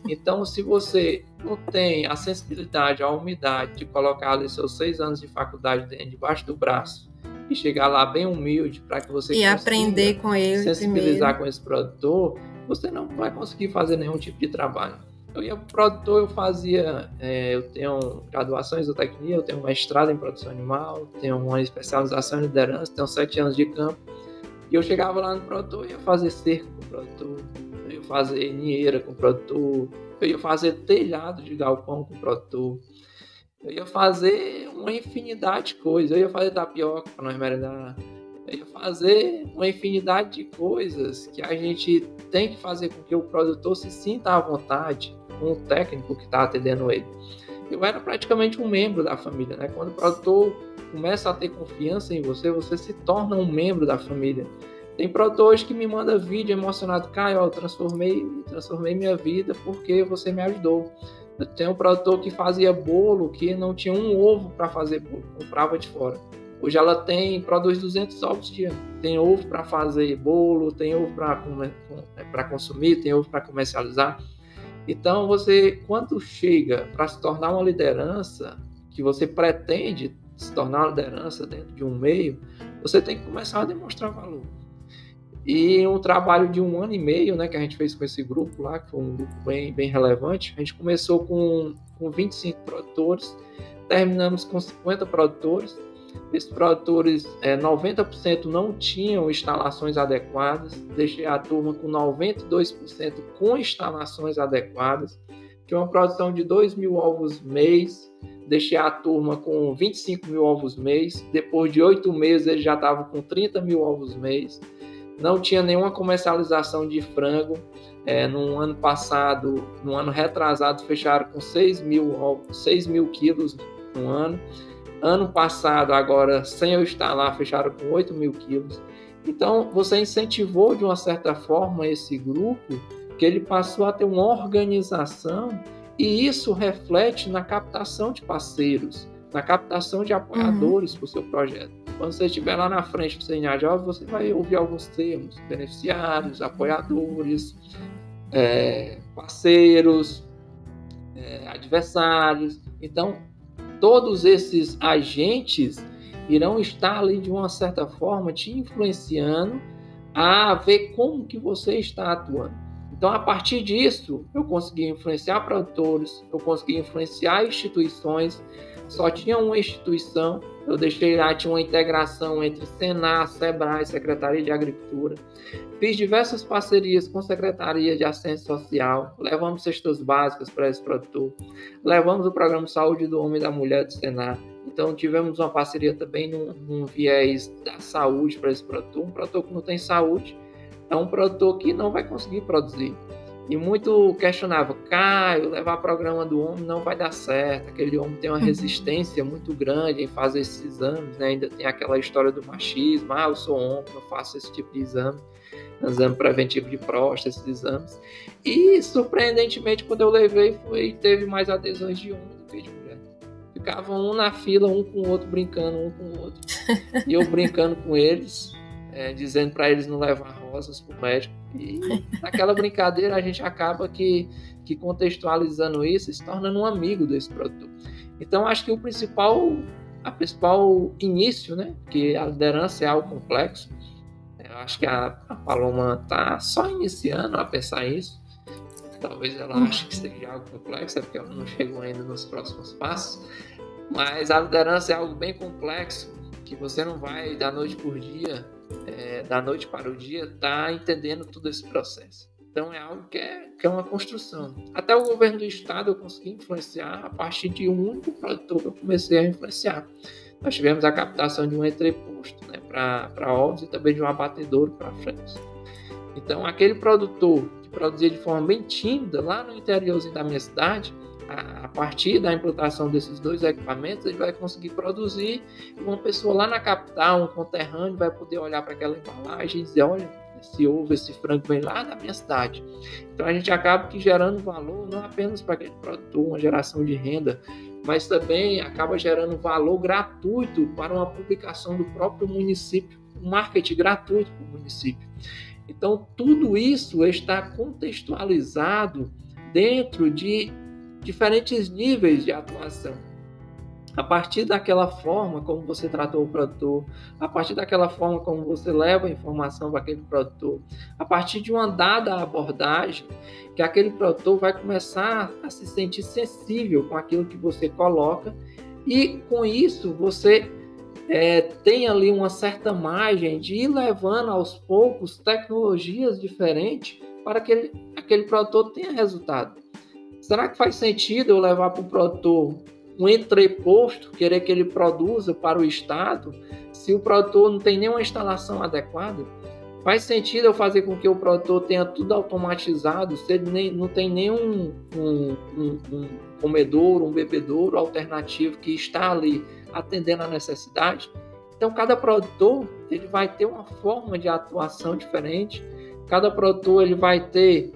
Então, se você não tem a sensibilidade, a umidade de colocar ali seus seis anos de faculdade debaixo do braço, e chegar lá bem humilde para que você e aprender com ele sensibilizar primeiro. com esse produtor, você não vai conseguir fazer nenhum tipo de trabalho. Eu ia produtor, eu fazia, é, eu tenho graduação em zootecnia, eu tenho mestrado em produção animal, tenho uma especialização em liderança, tenho sete anos de campo. E eu chegava lá no produtor, eu ia fazer cerco com o produtor, eu ia fazer ninheira com o produtor, eu ia fazer telhado de galpão com o produtor, eu ia fazer uma infinidade de coisas, eu ia fazer tapioca para nós merendar, fazer uma infinidade de coisas que a gente tem que fazer com que o produtor se sinta à vontade com o técnico que está atendendo ele. Eu era praticamente um membro da família, né? Quando o produtor começa a ter confiança em você, você se torna um membro da família. Tem produtores que me manda vídeo emocionado, Caio, eu transformei, transformei minha vida porque você me ajudou. Tem um produtor que fazia bolo que não tinha um ovo para fazer bolo, comprava de fora. Hoje ela tem produz 200 ovos dia. Tem ovo para fazer bolo, tem ovo para consumir, tem ovo para comercializar. Então, você, quando chega para se tornar uma liderança, que você pretende se tornar uma liderança dentro de um meio, você tem que começar a demonstrar valor. E um trabalho de um ano e meio, né, que a gente fez com esse grupo lá, que foi um grupo bem, bem relevante, a gente começou com, com 25 produtores, terminamos com 50 produtores, esses produtores, é, 90% não tinham instalações adequadas, deixei a turma com 92% com instalações adequadas, tinha uma produção de 2 mil ovos mês, deixei a turma com 25 mil ovos mês, depois de oito meses eles já estavam com 30 mil ovos mês, não tinha nenhuma comercialização de frango, é, no ano passado, no ano retrasado, fecharam com 6 mil, 6 mil quilos no ano, Ano passado, agora, sem eu estar lá, fecharam com 8 mil quilos. Então, você incentivou de uma certa forma esse grupo, que ele passou a ter uma organização, e isso reflete na captação de parceiros, na captação de apoiadores uhum. para o seu projeto. Quando você estiver lá na frente do CNA Jovem, você vai ouvir alguns termos: beneficiários, apoiadores, é, parceiros, é, adversários. Então, todos esses agentes irão estar ali de uma certa forma te influenciando a ver como que você está atuando. Então, a partir disso, eu consegui influenciar produtores, eu consegui influenciar instituições. Só tinha uma instituição, eu deixei lá, tinha uma integração entre Senar, Sebrae, Secretaria de Agricultura. Fiz diversas parcerias com Secretaria de Assistência Social, levamos cestas básicas para esse produtor, levamos o Programa Saúde do Homem e da Mulher do Senar. Então, tivemos uma parceria também num, num viés da saúde para esse produtor. Um produtor que não tem saúde é um produtor que não vai conseguir produzir. E muito questionava, Caio, levar programa do homem não vai dar certo. Aquele homem tem uma uhum. resistência muito grande em fazer esses exames, né? Ainda tem aquela história do machismo, ah, eu sou homem, não faço esse tipo de exame, exame preventivo de próstata, esses exames. E surpreendentemente, quando eu levei, foi, teve mais adesões de homem do que de mulher. Ficavam um na fila, um com o outro, brincando um com o outro. E eu brincando com eles, é, dizendo para eles não levar rosas para o médico. E naquela brincadeira a gente acaba que, que contextualizando isso, se tornando um amigo desse produtor. Então acho que o principal, a principal início, né, que a liderança é algo complexo. Eu acho que a, a Paloma está só iniciando a pensar isso. Talvez ela hum. ache que seja algo complexo, é porque ela não chegou ainda nos próximos passos. Mas a liderança é algo bem complexo, que você não vai da noite por dia é, da noite para o dia, está entendendo todo esse processo. Então é algo que é, que é uma construção. Até o governo do estado eu consegui influenciar a partir de um único produtor que eu comecei a influenciar. Nós tivemos a captação de um entreposto né, para ovos e também de um abatedouro para frente. Então aquele produtor que produzia de forma bem tímida lá no interiorzinho da minha cidade, a partir da implantação desses dois equipamentos, ele vai conseguir produzir uma pessoa lá na capital, um conterrâneo, vai poder olhar para aquela embalagem e dizer, olha, esse ovo, esse frango vem lá da minha cidade. Então a gente acaba que gerando valor não apenas para aquele produtor, uma geração de renda, mas também acaba gerando valor gratuito para uma publicação do próprio município, um marketing gratuito para o município. Então tudo isso está contextualizado dentro de diferentes níveis de atuação. A partir daquela forma como você tratou o produtor, a partir daquela forma como você leva a informação para aquele produtor, a partir de uma dada abordagem, que aquele produtor vai começar a se sentir sensível com aquilo que você coloca, e com isso você é, tem ali uma certa margem de ir levando aos poucos tecnologias diferentes para que aquele, aquele produtor tenha resultado. Será que faz sentido eu levar para o produtor um entreposto, querer que ele produza para o Estado, se o produtor não tem nenhuma instalação adequada? Faz sentido eu fazer com que o produtor tenha tudo automatizado, se ele nem, não tem nenhum um, um, um comedouro, um bebedouro alternativo que está ali atendendo a necessidade? Então, cada produtor ele vai ter uma forma de atuação diferente, cada produtor ele vai ter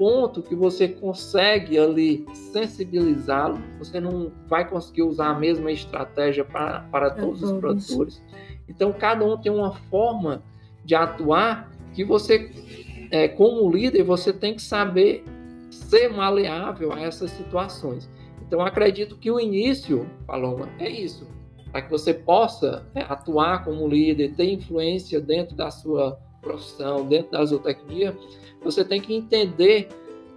ponto que você consegue ali sensibilizá-lo, você não vai conseguir usar a mesma estratégia para, para todos os produtores. Então, cada um tem uma forma de atuar que você, é, como líder, você tem que saber ser maleável a essas situações. Então, acredito que o início, Paloma, é isso. Para que você possa é, atuar como líder, ter influência dentro da sua profissão, dentro da zootecnia, você tem que entender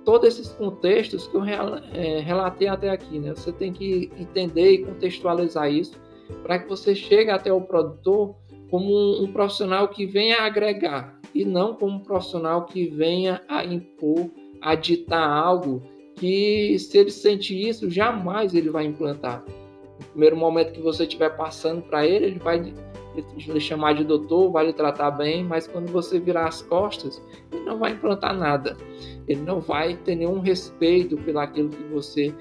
todos esses contextos que eu é, relatei até aqui. Né? Você tem que entender e contextualizar isso para que você chegue até o produtor como um, um, profissional que venha agregar e não como um profissional que venha a impor, a ditar algo que, se ele sentir isso, jamais ele vai implantar. No primeiro momento que você estiver passando para ele, ele vai lhe chamar de doutor, vai lhe tratar bem, mas quando você virar as costas, ele não vai implantar nada. Ele não vai ter nenhum respeito pelo aquilo que você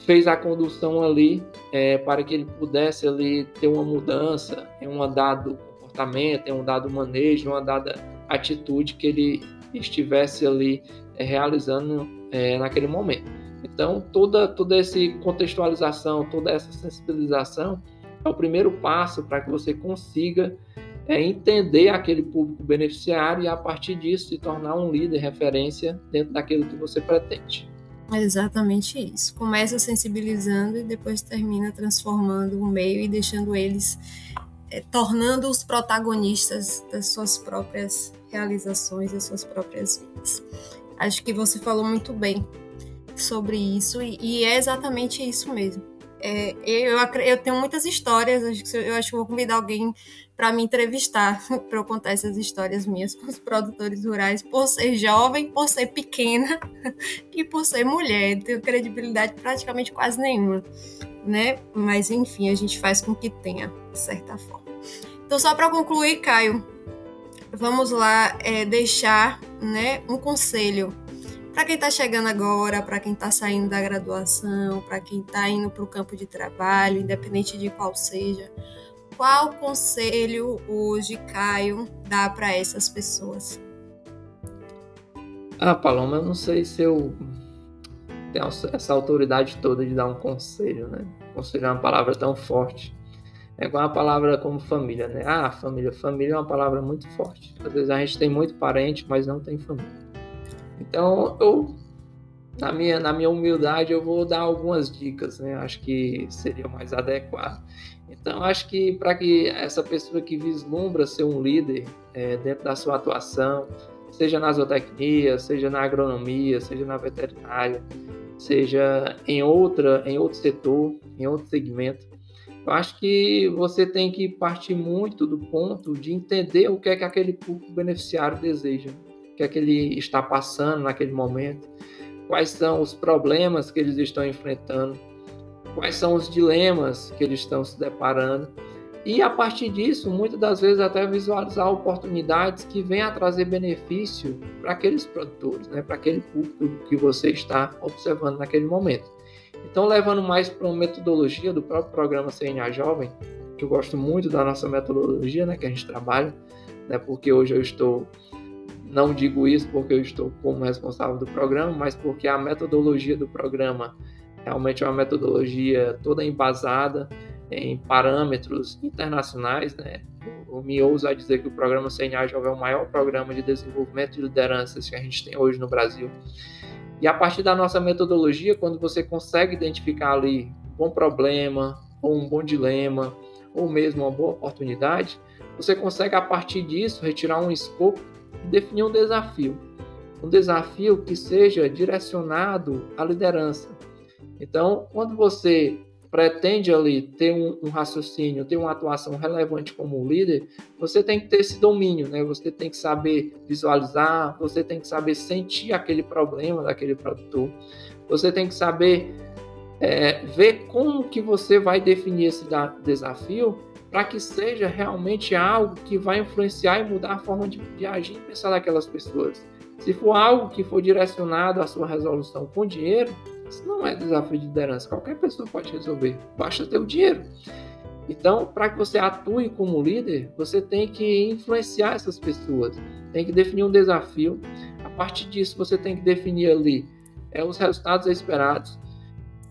fez a condução ali é, para que ele pudesse ali ter uma mudança em um dado comportamento, em um dado manejo, uma dada atitude que ele estivesse ali é, realizando é, naquele momento. Então, toda, toda essa contextualização, toda essa sensibilização é o primeiro passo para que você consiga é, entender aquele público beneficiário e, a partir disso, se tornar um líder referência dentro daquilo que você pretende. É exatamente isso. Começa sensibilizando e depois termina transformando o meio e deixando eles, é, tornando os protagonistas das suas próprias realizações, das suas próprias vidas. Acho que você falou muito bem sobre isso e, e é exatamente isso mesmo. É, eu, eu, tenho muitas histórias, eu acho que vou convidar alguém para me entrevistar, para eu contar essas histórias minhas com os produtores rurais, por ser jovem, por ser pequena e por ser mulher. Tenho credibilidade praticamente quase nenhuma, né? Mas enfim, a gente faz com que tenha, de certa forma. Então, só para concluir, Caio, vamos lá é, deixar né, um conselho para quem está chegando agora, para quem está saindo da graduação, para quem está indo para o campo de trabalho, independente de qual seja, qual conselho hoje, Caio, dá para essas pessoas? Ah, Paloma, eu não sei se eu tenho essa autoridade toda de dar um conselho, né? Conselho é uma palavra tão forte. É igual a palavra como família, né? Ah, família. Família é uma palavra muito forte. Às vezes a gente tem muito parente, mas não tem família. Então, eu, na minha, na minha humildade, eu vou dar algumas dicas, né? Acho que seria mais adequado. Então, acho que para que essa pessoa que vislumbra ser um líder é, dentro da sua atuação, seja na zootecnia, seja na agronomia, seja na veterinária, seja em outra, em outro setor, em outro segmento, eu acho que você tem que partir muito do ponto de entender o que é que aquele público beneficiário deseja que é que ele está passando naquele momento, quais são os problemas que eles estão enfrentando, quais são os dilemas que eles estão se deparando. E a partir disso, muitas das vezes até visualizar oportunidades que venham a trazer benefício para aqueles produtores, né? para aquele público que você está observando naquele momento. Então, levando mais para uma metodologia do próprio programa CNA Jovem, que eu gosto muito da nossa metodologia né, que a gente trabalha, né, porque hoje eu estou não digo isso porque eu estou como responsável do programa, mas porque a metodologia do programa realmente é uma metodologia toda embasada em parâmetros internacionais, né? Eu me ouso a dizer que o programa CNA Jovem é o maior programa de desenvolvimento de lideranças que a gente tem hoje no Brasil. E a partir da nossa metodologia, quando você consegue identificar ali um bom problema, ou um bom dilema, ou mesmo uma boa oportunidade, você consegue a partir disso retirar um escopo definir um desafio. Um desafio que seja direcionado à liderança. Então, quando você pretende ali ter um, um, raciocínio, ter uma atuação relevante como líder, você tem que ter esse domínio, né? Você tem que saber visualizar, você tem que saber sentir aquele problema daquele produtor, você tem que saber é, ver como que você vai definir esse desafio para que seja realmente algo que vai influenciar e mudar a forma de, de agir e pensar daquelas pessoas. Se for algo que for direcionado à sua resolução com dinheiro, isso não é desafio de liderança. Qualquer pessoa pode resolver, basta ter o dinheiro. Então, para que você atue como líder, você tem que influenciar essas pessoas, tem que definir um desafio. A partir disso, você tem que definir ali é, os resultados esperados.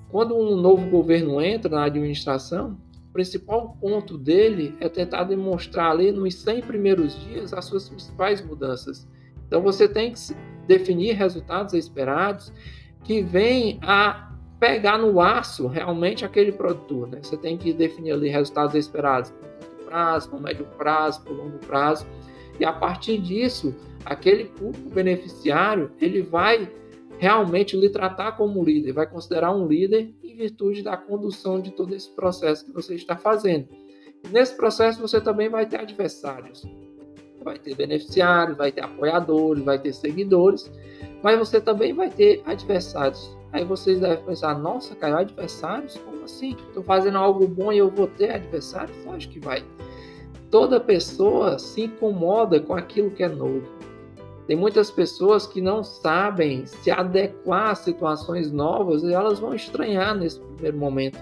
Quando um novo governo entra na administração, principal ponto dele é tentar demonstrar ali nos 100 primeiros dias as suas principais mudanças. Então você tem que definir resultados esperados que vêm a pegar no laço realmente aquele produtor. Né? Você tem que definir ali resultados esperados por curto prazo, por médio prazo, por longo prazo. E a partir disso, aquele público beneficiário ele vai realmente lhe tratar como líder, vai considerar um líder em virtude da condução de todo esse processo que você está fazendo. nesse processo você também vai ter adversários, vai ter beneficiários, vai ter apoiadores, vai ter seguidores, mas você também vai ter adversários. Aí vocês devem pensar, nossa, caiu adversários? Como assim? Estou fazendo algo bom e eu vou ter adversários? Acho que vai. Toda pessoa se incomoda com aquilo que é novo. Tem muitas pessoas que não sabem se adequar a situações novas e elas vão estranhar nesse primeiro momento.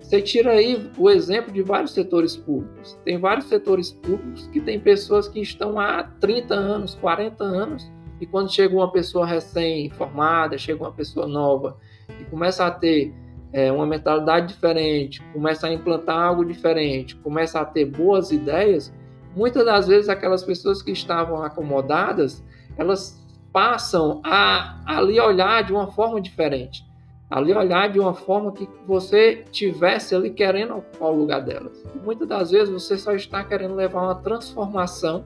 Você tira aí o exemplo de vários setores públicos. Tem vários setores públicos que tem pessoas que estão há 30 anos, 40 anos, e quando chega uma pessoa recém-formada, chega uma pessoa nova e começa a ter é, uma mentalidade diferente, começa a implantar algo diferente, começa a ter boas ideias, muitas das vezes aquelas pessoas que estavam acomodadas, elas passam a ali olhar de uma forma diferente, ali olhar de uma forma que você tivesse ali querendo ocupar o lugar delas. Muitas das vezes você só está querendo levar uma transformação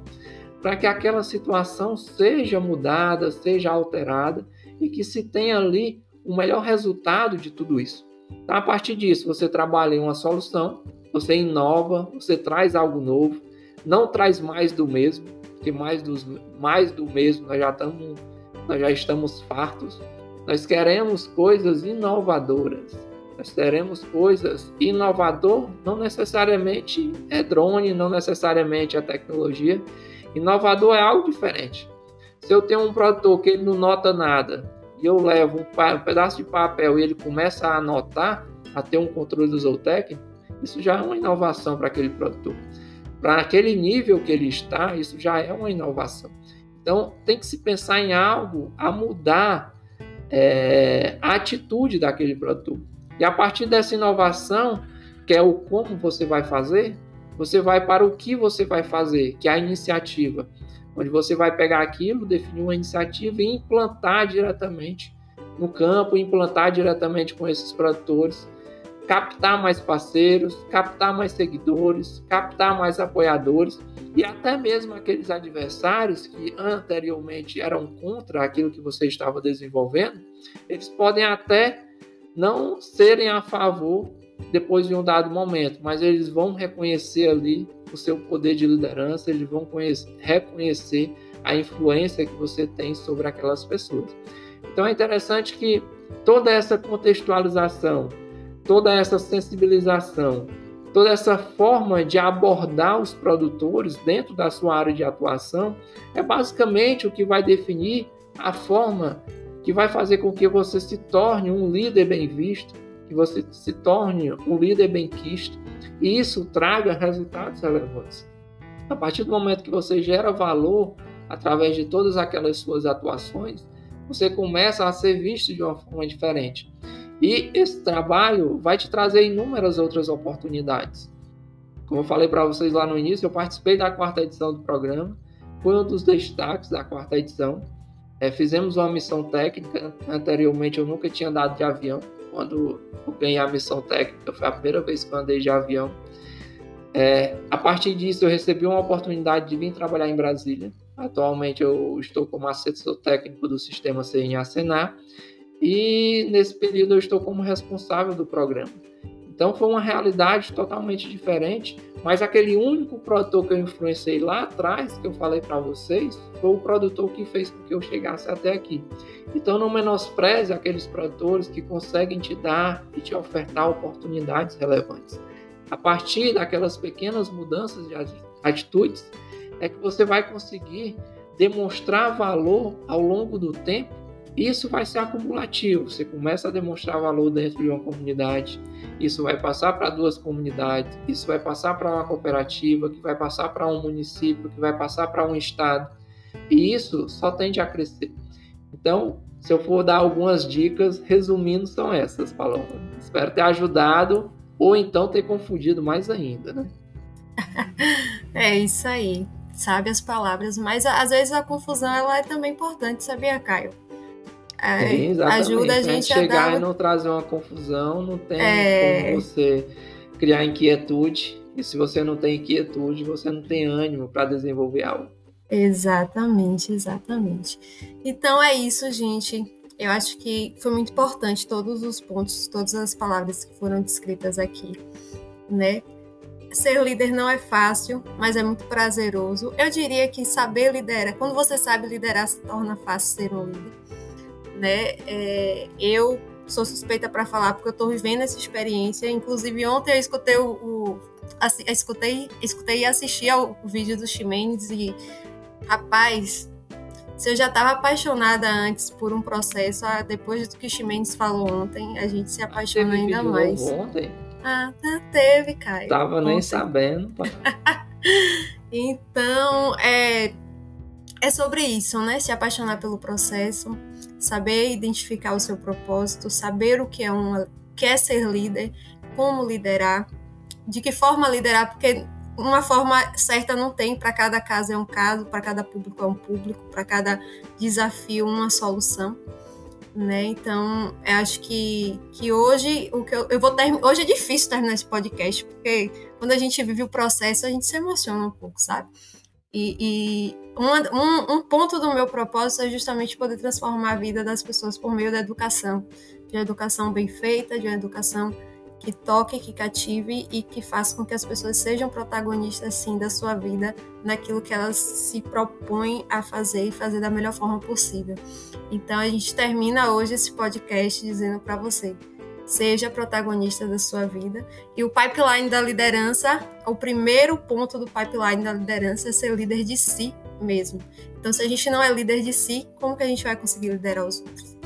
para que aquela situação seja mudada, seja alterada e que se tenha ali o melhor resultado de tudo isso. Então, a partir disso, você trabalha em uma solução, você inova, você traz algo novo, não traz mais do mesmo, porque mais, dos, mais do mesmo nós já, estamos, nós já estamos fartos. Nós queremos coisas inovadoras. Nós teremos coisas inovador, não necessariamente é drone, não necessariamente é tecnologia. Inovador é algo diferente. Se eu tenho um produtor que ele não nota nada e eu levo um, pedaço de papel e ele começa a anotar, a ter um controle do zootécnico, isso já é uma inovação para aquele produtor para aquele nível que ele está, isso já é uma inovação. Então, tem que se pensar em algo a mudar é, a atitude daquele produto. E a partir dessa inovação, que é o como você vai fazer, você vai para o que você vai fazer, que é a iniciativa, onde você vai pegar aquilo, definir uma iniciativa e implantar diretamente no campo, implantar diretamente com esses produtores captar mais parceiros, captar mais seguidores, captar mais apoiadores e até mesmo aqueles adversários que anteriormente eram contra aquilo que você estava desenvolvendo, eles podem até não serem a favor depois de um dado momento, mas eles vão reconhecer ali o seu poder de liderança, eles vão conhecer, reconhecer a influência que você tem sobre aquelas pessoas. Então é interessante que toda essa contextualização toda essa sensibilização, toda essa forma de abordar os produtores dentro da sua área de atuação é basicamente o que vai definir a forma que vai fazer com que você se torne um líder bem visto, que você se torne um líder bem quisto e isso traga resultados relevantes. A partir do momento que você gera valor através de todas aquelas suas atuações, você começa a ser visto de uma forma diferente. E esse trabalho vai te trazer inúmeras outras oportunidades. Como eu falei para vocês lá no início, eu participei da quarta edição do programa, fui um dos destaques da quarta edição. É, fizemos uma missão técnica. Anteriormente eu nunca tinha andado de avião. Quando eu ganhei a missão técnica, foi a primeira vez que eu andei de avião. É, a partir disso, eu recebi uma oportunidade de vir trabalhar em Brasília. Atualmente, eu estou como assessor técnico do sistema CNA Senar e nesse período eu estou como responsável do programa. Então foi uma realidade totalmente diferente, mas aquele único produtor que eu influenciei lá atrás, que eu falei para vocês, foi o produtor que fez com que eu chegasse até aqui. Então não menospreze aqueles produtores que conseguem te dar e te ofertar oportunidades relevantes. A partir daquelas pequenas mudanças de atitudes, é que você vai conseguir demonstrar valor ao longo do tempo isso vai ser acumulativo. Você começa a demonstrar valor dentro de uma comunidade, isso vai passar para duas comunidades, isso vai passar para uma cooperativa, que vai passar para um município, que vai passar para um estado. E isso só tende a crescer. Então, se eu for dar algumas dicas, resumindo, são essas, Paloma. Espero ter ajudado ou então ter confundido mais ainda, né? é isso aí. Sabe as palavras, mas às vezes a confusão ela é também importante, sabia, Caio? É, ajuda a né? gente chegar a dar... e não trazer uma confusão, não tem é... como você criar inquietude. E se você não tem inquietude, você não tem ânimo para desenvolver algo. Exatamente, exatamente. Então é isso, gente. Eu acho que foi muito importante todos os pontos, todas as palavras que foram descritas aqui, né? Ser líder não é fácil, mas é muito prazeroso. Eu diria que saber liderar, quando você sabe liderar, se torna fácil ser um líder né? É, eu sou suspeita para falar porque eu estou vivendo essa experiência. Inclusive ontem eu escutei o, o assim, escutei, escutei e assisti ao vídeo do Ximenes e rapaz, se eu já estava apaixonada antes por um processo, ah, depois do que o Ximenes falou ontem, a gente se apaixona ainda mais. Ontem? Ah, tá, teve, Caio. Tava ontem. nem sabendo. então, é, é sobre isso, né? Se apaixonar pelo processo, saber identificar o seu propósito, saber o que é uma quer ser líder, como liderar, de que forma liderar, porque uma forma certa não tem, para cada caso é um caso, para cada público é um público, para cada desafio uma solução. Né? Então, eu acho que, que hoje o que eu, eu vou ter, hoje é difícil terminar esse podcast, porque quando a gente vive o processo, a gente se emociona um pouco, sabe? E, e uma, um, um ponto do meu propósito é justamente poder transformar a vida das pessoas por meio da educação, de uma educação bem feita, de uma educação que toque, que cative e que faça com que as pessoas sejam protagonistas sim da sua vida, naquilo que elas se propõem a fazer e fazer da melhor forma possível. Então a gente termina hoje esse podcast dizendo para você: seja protagonista da sua vida. E o pipeline da liderança, o primeiro ponto do pipeline da liderança é ser líder de si mesmo. Então, se a gente não é líder de si, como que a gente vai conseguir liderar os outros?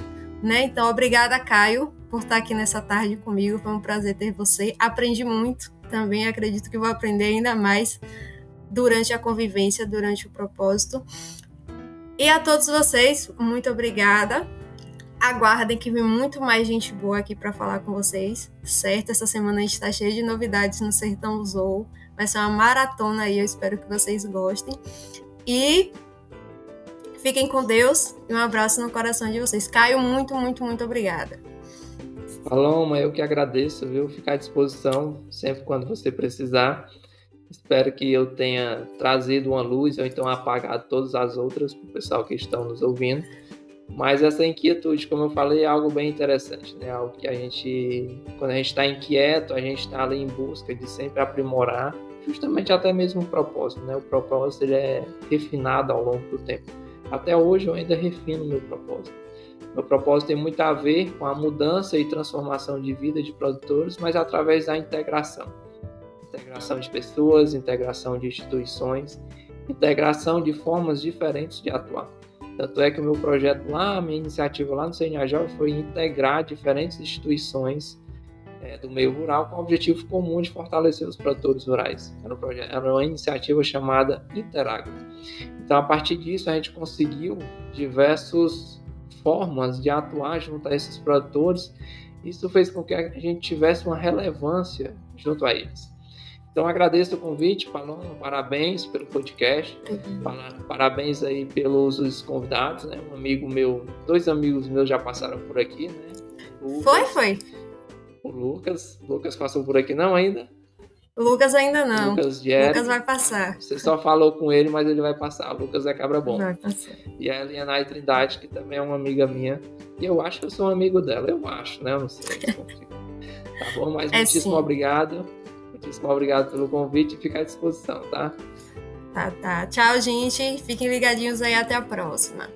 Né? Então, obrigada, Caio, por estar aqui nessa tarde comigo. Foi um prazer ter você. Aprendi muito também, acredito que vou aprender ainda mais durante a convivência, durante o propósito. E a todos vocês, muito obrigada. Aguardem que vem muito mais gente boa aqui para falar com vocês, certo? Essa semana a gente está cheio de novidades no Sertão Zou. Vai ser uma maratona aí, eu espero que vocês gostem. E fiquem com Deus e um abraço no coração de vocês. Caio, muito, muito, muito obrigada. Paloma, eu que agradeço, viu? Ficar à disposição sempre quando você precisar. Espero que eu tenha trazido uma luz ou então apagado todas as outras para o pessoal que estão nos ouvindo. Mas essa inquietude, como eu falei, é algo bem interessante, né? Algo que a gente, quando a gente está inquieto, a gente está ali em busca de sempre aprimorar, justamente até mesmo o propósito, né? O propósito ele é refinado ao longo do tempo. Até hoje eu ainda refino meu propósito. Meu propósito tem muito a ver com a mudança e transformação de vida de produtores, mas através da integração. Integração de pessoas, integração de instituições, integração de formas diferentes de atuar. Tanto é que o meu projeto lá, a minha iniciativa lá no CNAJ foi integrar diferentes instituições é, do meio rural com o objetivo comum de fortalecer os produtores rurais. Era, um projeto, era uma iniciativa chamada Interagro. Então, a partir disso, a gente conseguiu diversos formas de atuar junto a esses produtores. Isso fez com que a gente tivesse uma relevância junto a eles. Então agradeço o convite, Paloma, parabéns pelo podcast, uhum. parabéns aí pelos convidados, né? Um amigo meu, dois amigos meus já passaram por aqui, né? Lucas, foi, foi. O Lucas, Lucas passou por aqui não ainda? Lucas ainda não. Lucas, Jerry, Lucas vai passar. Você só falou com ele, mas ele vai passar. Lucas é cabra bom. Vai passar. E a Elianai Trindade, que também é uma amiga minha. E eu acho que eu sou um amigo dela. Eu acho, né? Eu não sei. tá bom? Mas é muitíssimo sim. obrigado. Muitíssimo obrigado pelo convite e fica à disposição, tá? Tá, tá. Tchau, gente. Fiquem ligadinhos aí. Até a próxima.